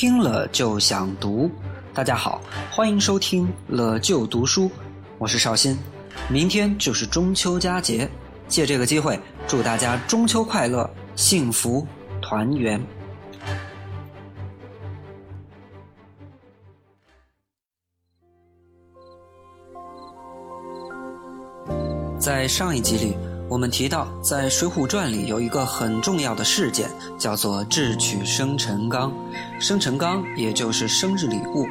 听了就想读。大家好，欢迎收听了就读书，我是绍兴。明天就是中秋佳节，借这个机会祝大家中秋快乐，幸福团圆。在上一集里，我们提到，在《水浒传》里有一个很重要的事件，叫做智取生辰纲。生辰纲也就是生日礼物。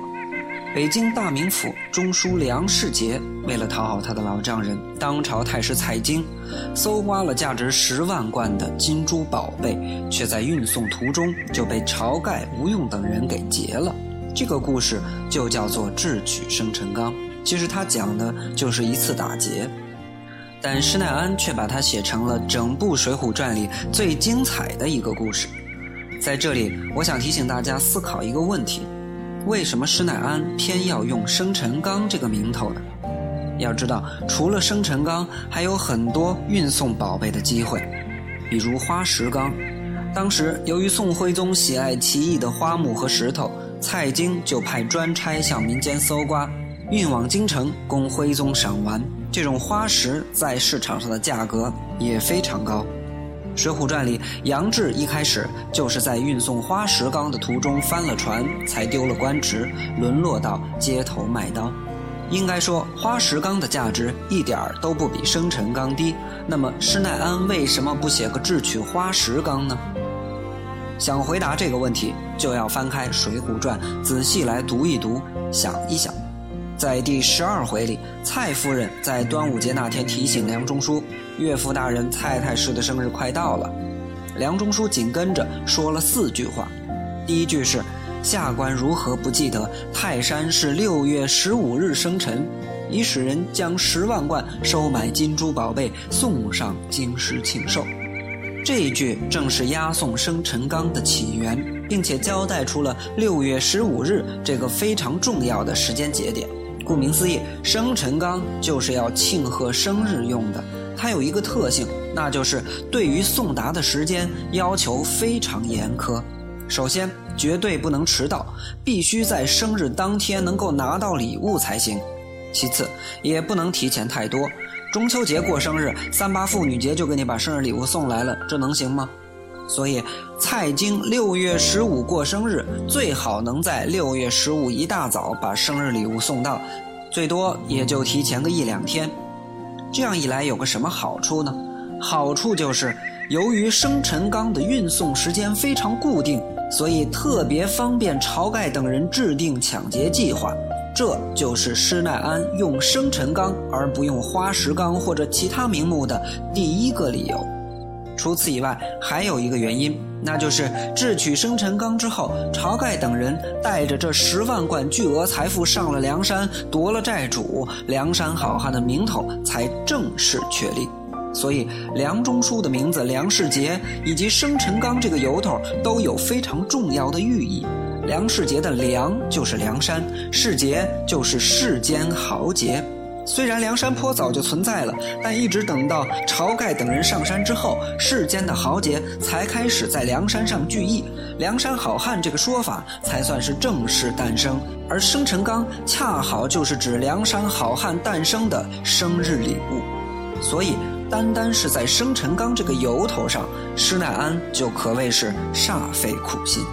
北京大名府中书梁世杰为了讨好他的老丈人当朝太师蔡京，搜刮了价值十万贯的金珠宝贝，却在运送途中就被晁盖、吴用等人给劫了。这个故事就叫做智取生辰纲。其实他讲的就是一次打劫。但施耐庵却把它写成了整部《水浒传》里最精彩的一个故事。在这里，我想提醒大家思考一个问题：为什么施耐庵偏要用生辰纲这个名头呢？要知道，除了生辰纲，还有很多运送宝贝的机会，比如花石纲。当时由于宋徽宗喜爱奇异的花木和石头，蔡京就派专差向民间搜刮，运往京城供徽宗赏玩。这种花石在市场上的价格也非常高，《水浒传》里杨志一开始就是在运送花石纲的途中翻了船，才丢了官职，沦落到街头卖刀。应该说，花石纲的价值一点儿都不比生辰纲低。那么施耐庵为什么不写个智取花石纲呢？想回答这个问题，就要翻开《水浒传》，仔细来读一读，想一想。在第十二回里，蔡夫人在端午节那天提醒梁中书，岳父大人蔡太师的生日快到了。梁中书紧跟着说了四句话，第一句是：“下官如何不记得泰山是六月十五日生辰，已使人将十万贯收买金珠宝贝送上京师庆寿。”这一句正是押送生辰纲的起源，并且交代出了六月十五日这个非常重要的时间节点。顾名思义，生辰纲就是要庆贺生日用的。它有一个特性，那就是对于送达的时间要求非常严苛。首先，绝对不能迟到，必须在生日当天能够拿到礼物才行。其次，也不能提前太多。中秋节过生日，三八妇女节就给你把生日礼物送来了，这能行吗？所以，蔡京六月十五过生日，最好能在六月十五一大早把生日礼物送到，最多也就提前个一两天。这样一来，有个什么好处呢？好处就是，由于生辰纲的运送时间非常固定，所以特别方便晁盖等人制定抢劫计划。这就是施耐庵用生辰纲而不用花石纲或者其他名目的第一个理由。除此以外，还有一个原因，那就是智取生辰纲之后，晁盖等人带着这十万贯巨额财富上了梁山，夺了寨主，梁山好汉的名头才正式确立。所以，梁中书的名字梁世杰以及生辰纲这个由头都有非常重要的寓意。梁世杰的梁就是梁山，世杰就是世间豪杰。虽然梁山坡早就存在了，但一直等到晁盖等人上山之后，世间的豪杰才开始在梁山上聚义，梁山好汉这个说法才算是正式诞生。而生辰纲恰好就是指梁山好汉诞生的生日礼物，所以单单是在生辰纲这个由头上，施耐庵就可谓是煞费苦心。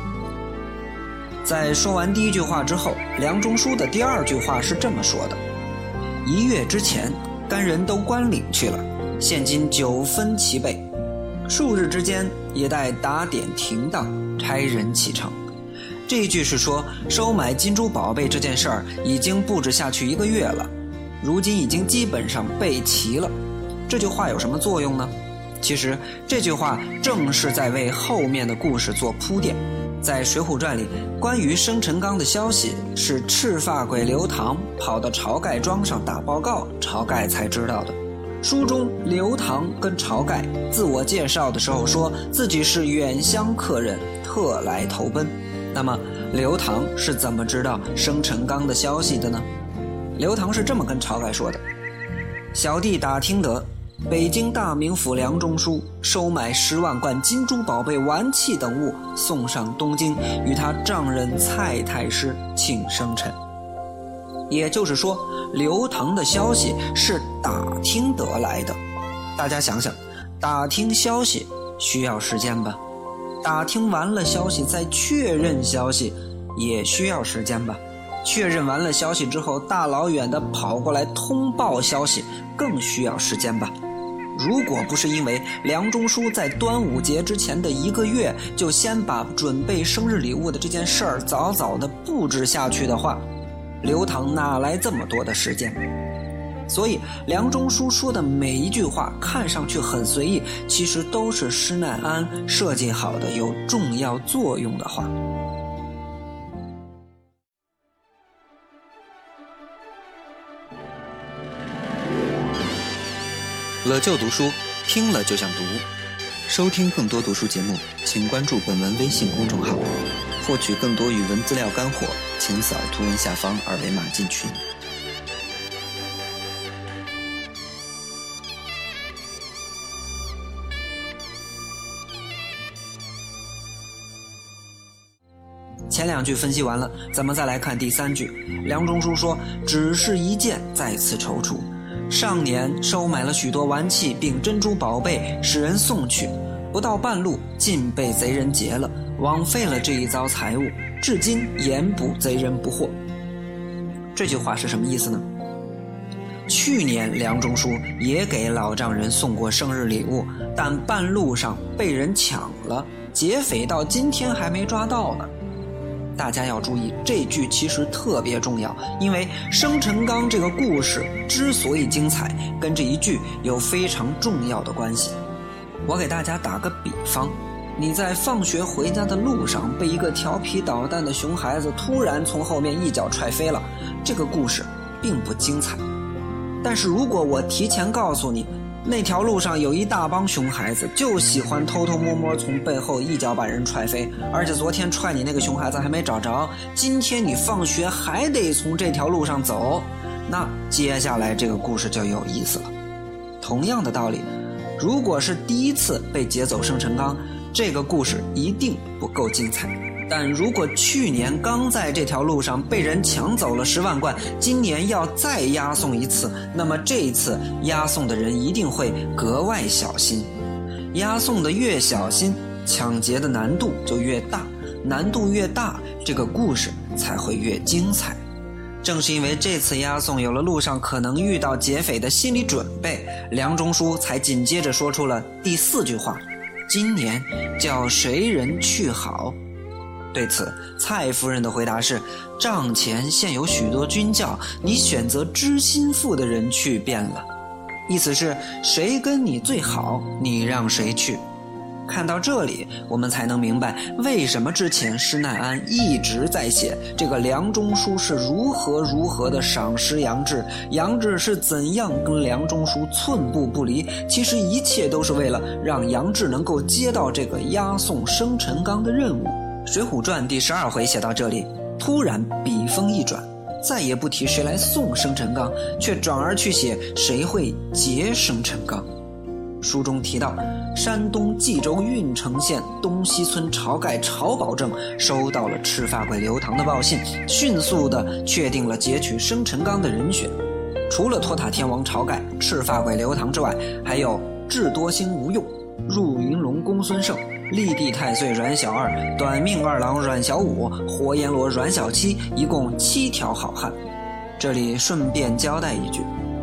在说完第一句话之后，梁中书的第二句话是这么说的。一月之前，干人都关岭去了，现今九分齐备，数日之间也待打点停当，差人启程。这一句是说，收买金珠宝贝这件事儿已经布置下去一个月了，如今已经基本上备齐了。这句话有什么作用呢？其实这句话正是在为后面的故事做铺垫。在《水浒传》里，关于生辰纲的消息是赤发鬼刘唐跑到晁盖庄上打报告，晁盖才知道的。书中刘唐跟晁盖自我介绍的时候，说自己是远乡客人，特来投奔。那么刘唐是怎么知道生辰纲的消息的呢？刘唐是这么跟晁盖说的：“小弟打听得，北京大名府梁中书收买十万贯金珠宝贝、玩器等物，送上东京，与他丈人蔡太师庆生辰。也就是说，刘唐的消息是打听得来的。大家想想，打听消息需要时间吧？打听完了消息，再确认消息，也需要时间吧？确认完了消息之后，大老远的跑过来通报消息，更需要时间吧？如果不是因为梁中书在端午节之前的一个月就先把准备生日礼物的这件事儿早早的布置下去的话，刘唐哪来这么多的时间？所以梁中书说的每一句话看上去很随意，其实都是施耐庵设计好的有重要作用的话。了就读书，听了就想读。收听更多读书节目，请关注本文微信公众号。获取更多语文资料干货，请扫图文下方二维码进群。前两句分析完了，咱们再来看第三句。梁中书说：“只是一件，在此踌躇。”上年收买了许多玩器并珍珠宝贝，使人送去，不到半路，竟被贼人劫了，枉费了这一遭财物，至今严捕贼人不获。这句话是什么意思呢？去年梁中书也给老丈人送过生日礼物，但半路上被人抢了，劫匪到今天还没抓到呢。大家要注意，这句其实特别重要，因为生辰纲这个故事之所以精彩，跟这一句有非常重要的关系。我给大家打个比方，你在放学回家的路上被一个调皮捣蛋的熊孩子突然从后面一脚踹飞了，这个故事并不精彩。但是如果我提前告诉你，那条路上有一大帮熊孩子，就喜欢偷偷摸摸从背后一脚把人踹飞。而且昨天踹你那个熊孩子还没找着，今天你放学还得从这条路上走。那接下来这个故事就有意思了。同样的道理，如果是第一次被劫走生辰纲，这个故事一定不够精彩。但如果去年刚在这条路上被人抢走了十万贯，今年要再押送一次，那么这一次押送的人一定会格外小心。押送的越小心，抢劫的难度就越大，难度越大，这个故事才会越精彩。正是因为这次押送有了路上可能遇到劫匪的心理准备，梁中书才紧接着说出了第四句话：“今年叫谁人去好？”对此，蔡夫人的回答是：“帐前现有许多军教，你选择知心腹的人去便了。”意思是谁跟你最好，你让谁去。看到这里，我们才能明白为什么之前施耐庵一直在写这个梁中书是如何如何的赏识杨志，杨志是怎样跟梁中书寸步不离。其实一切都是为了让杨志能够接到这个押送生辰纲的任务。《水浒传》第十二回写到这里，突然笔锋一转，再也不提谁来送生辰纲，却转而去写谁会劫生辰纲。书中提到，山东济州郓城县东西村晁盖晁保正收到了赤发鬼刘唐的报信，迅速地确定了劫取生辰纲的人选。除了托塔天王晁盖、赤发鬼刘唐之外，还有智多星吴用、入云龙公孙胜。立地太岁阮小二、短命二郎阮小五、活阎罗阮小七，一共七条好汉。这里顺便交代一句，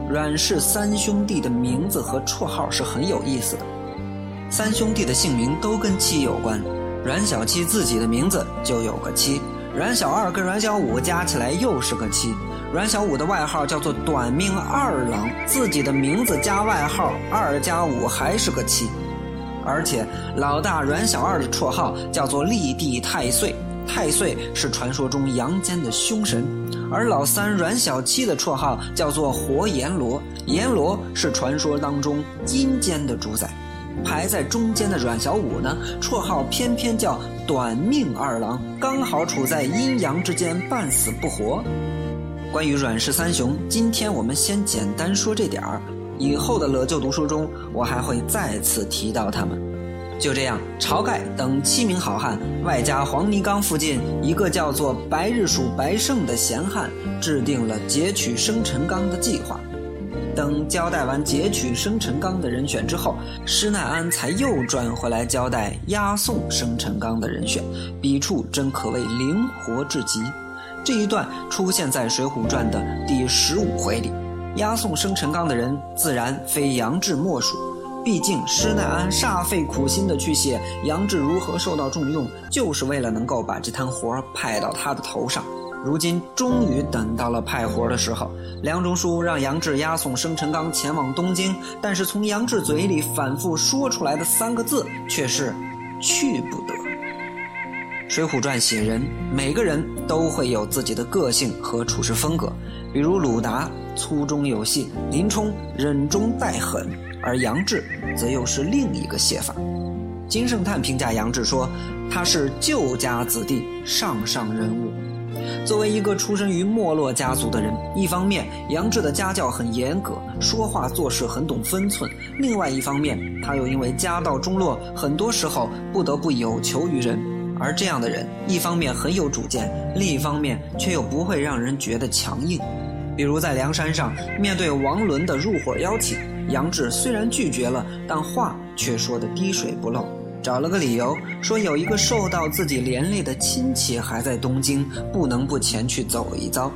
阮氏三兄弟的名字和绰号是很有意思的。三兄弟的姓名都跟七有关，阮小七自己的名字就有个七，阮小二跟阮小五加起来又是个七，阮小五的外号叫做短命二郎，自己的名字加外号二加五还是个七。而且，老大阮小二的绰号叫做立地太岁，太岁是传说中阳间的凶神；而老三阮小七的绰号叫做活阎罗，阎罗是传说当中阴间的主宰。排在中间的阮小五呢，绰号偏偏叫短命二郎，刚好处在阴阳之间，半死不活。关于阮氏三雄，今天我们先简单说这点儿。以后的乐就读书中，我还会再次提到他们。就这样，晁盖等七名好汉，外加黄泥冈附近一个叫做白日鼠白胜的闲汉，制定了劫取生辰纲的计划。等交代完劫取生辰纲的人选之后，施耐庵才又转回来交代押送生辰纲的人选，笔触真可谓灵活至极。这一段出现在《水浒传》的第十五回里，押送生辰纲的人自然非杨志莫属。毕竟施耐庵煞费苦心的去写杨志如何受到重用，就是为了能够把这摊活派到他的头上。如今终于等到了派活的时候，梁中书让杨志押送生辰纲前往东京，但是从杨志嘴里反复说出来的三个字却是“去不得”。《水浒传》写人，每个人都会有自己的个性和处事风格，比如鲁达粗中有细，林冲忍中带狠，而杨志则又是另一个写法。金圣叹评价杨志说：“他是旧家子弟，上上人物。”作为一个出身于没落家族的人，一方面杨志的家教很严格，说话做事很懂分寸；另外一方面，他又因为家道中落，很多时候不得不有求于人。而这样的人，一方面很有主见，另一方面却又不会让人觉得强硬。比如在梁山上，面对王伦的入伙邀请，杨志虽然拒绝了，但话却说得滴水不漏。找了个理由，说有一个受到自己连累的亲戚还在东京，不能不前去走一遭。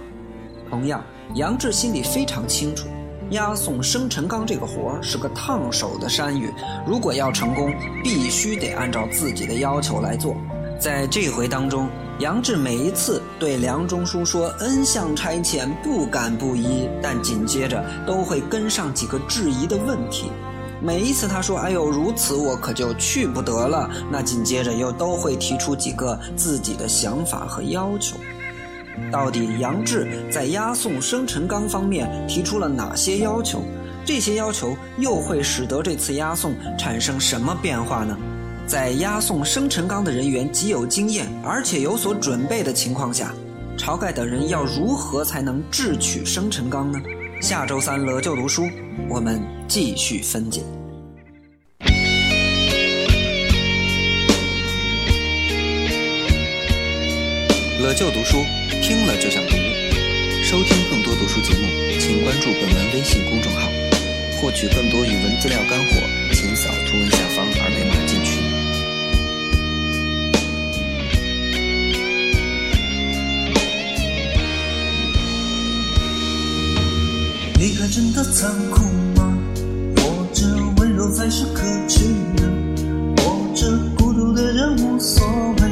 同样，杨志心里非常清楚，押送生辰纲这个活儿是个烫手的山芋，如果要成功，必须得按照自己的要求来做。在这回当中，杨志每一次对梁中书说恩相差遣，不敢不依，但紧接着都会跟上几个质疑的问题。每一次他说：“哎呦，如此我可就去不得了。”那紧接着又都会提出几个自己的想法和要求。到底杨志在押送生辰纲方面提出了哪些要求？这些要求又会使得这次押送产生什么变化呢？在押送生辰纲的人员极有经验，而且有所准备的情况下，晁盖等人要如何才能智取生辰纲呢？下周三乐就读书，我们继续分解。乐就读书，听了就想读。收听更多读书节目，请关注本文微信公众号。获取更多语文资料干货，请离开真的残酷吗？或者温柔才是可耻的？或者孤独的人无所谓，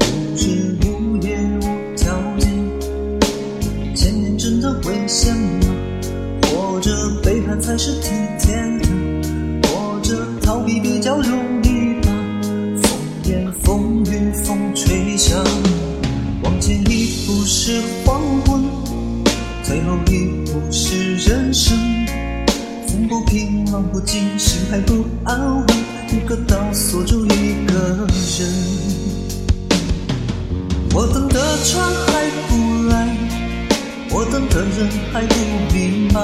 无日无夜无条件？前面真的危险吗？或者背叛才是体贴等的人还不明白。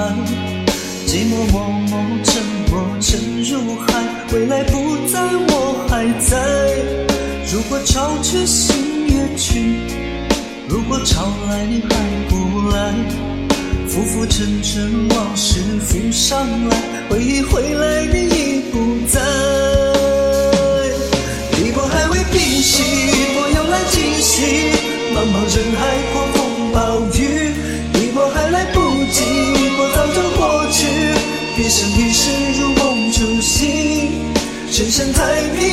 寂寞默默沉没沉入海，未来不在，我还在。如果潮去心也去，如果潮来你还不来，浮浮沉沉往事浮上来，回忆回来你已不在。一波还未平息，一波又来侵袭，茫茫人海狂风，寂寞早就过去，别想一世如梦初醒，深山太平。